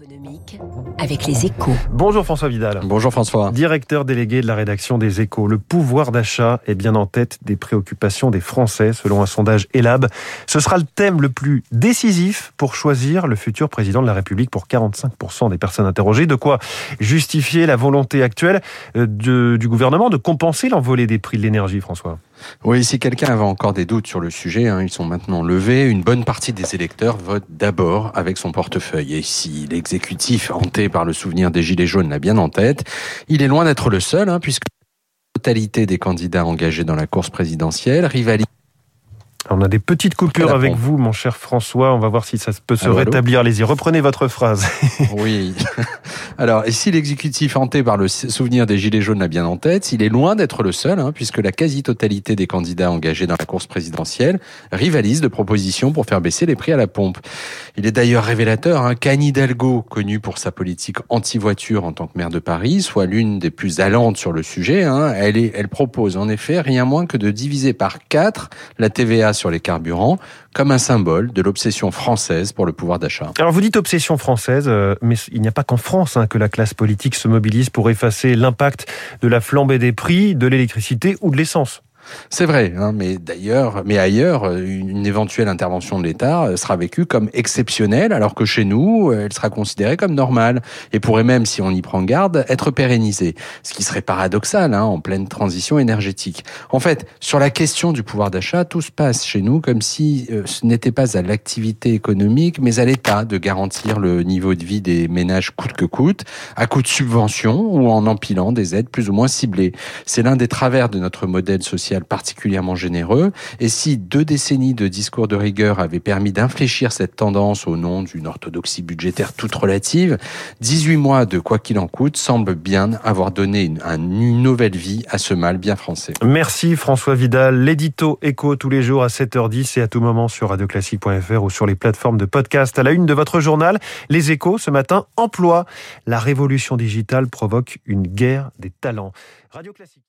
économique avec les échos. Bonjour François Vidal. Bonjour François. Directeur délégué de la rédaction des échos. Le pouvoir d'achat est bien en tête des préoccupations des Français selon un sondage Elab. Ce sera le thème le plus décisif pour choisir le futur président de la République pour 45% des personnes interrogées. De quoi justifier la volonté actuelle euh, de- du gouvernement de compenser l'envolée des prix de l'énergie, François? Oui, si quelqu'un avait encore des doutes sur le sujet, hein, ils sont maintenant levés. Une bonne partie des électeurs votent d'abord avec son portefeuille. Et si l'exécutif, hanté par le souvenir des Gilets jaunes, l'a bien en tête, il est loin d'être le seul, hein, puisque la totalité des candidats engagés dans la course présidentielle rivalisent. On a des petites coupures avec vous, mon cher François. On va voir si ça peut se Allô, rétablir. Allez-y, reprenez votre phrase. Oui. Alors, et si l'exécutif hanté par le souvenir des Gilets jaunes l'a bien en tête, il est loin d'être le seul, hein, puisque la quasi-totalité des candidats engagés dans la course présidentielle rivalisent de propositions pour faire baisser les prix à la pompe. Il est d'ailleurs révélateur hein, qu'Anne Hidalgo, connue pour sa politique anti-voiture en tant que maire de Paris, soit l'une des plus allantes sur le sujet. hein. Elle, est, elle propose en effet rien moins que de diviser par quatre la TVA sur les carburants, comme un symbole de l'obsession française pour le pouvoir d'achat. Alors vous dites obsession française, euh, mais il n'y a pas qu'en France hein, que la classe politique se mobilise pour effacer l'impact de la flambée des prix de l'électricité ou de l'essence. C'est vrai, hein, mais d'ailleurs, mais ailleurs, une éventuelle intervention de l'État euh, sera vécue comme exceptionnelle, alors que chez nous, euh, elle sera considérée comme normale et pourrait même, si on y prend garde, être pérennisée. Ce qui serait paradoxal hein, en pleine transition énergétique. En fait, sur la question du pouvoir d'achat, tout se passe chez nous comme si euh, ce n'était pas à l'activité économique, mais à l'État de garantir le niveau de vie des ménages coûte que coûte, à coup de subventions ou en empilant des aides plus ou moins ciblées. C'est l'un des travers de notre modèle social particulièrement généreux. Et si deux décennies de discours de rigueur avaient permis d'infléchir cette tendance au nom d'une orthodoxie budgétaire toute relative, 18 mois de quoi qu'il en coûte semblent bien avoir donné une, un- une nouvelle vie à ce mal bien français. Merci François Vidal, l'édito écho tous les jours à 7h10 et à tout moment sur radioclassique.fr ou sur les plateformes de podcast. À la une de votre journal, les échos ce matin, emploi. La révolution digitale provoque une guerre des talents. Radio Classique.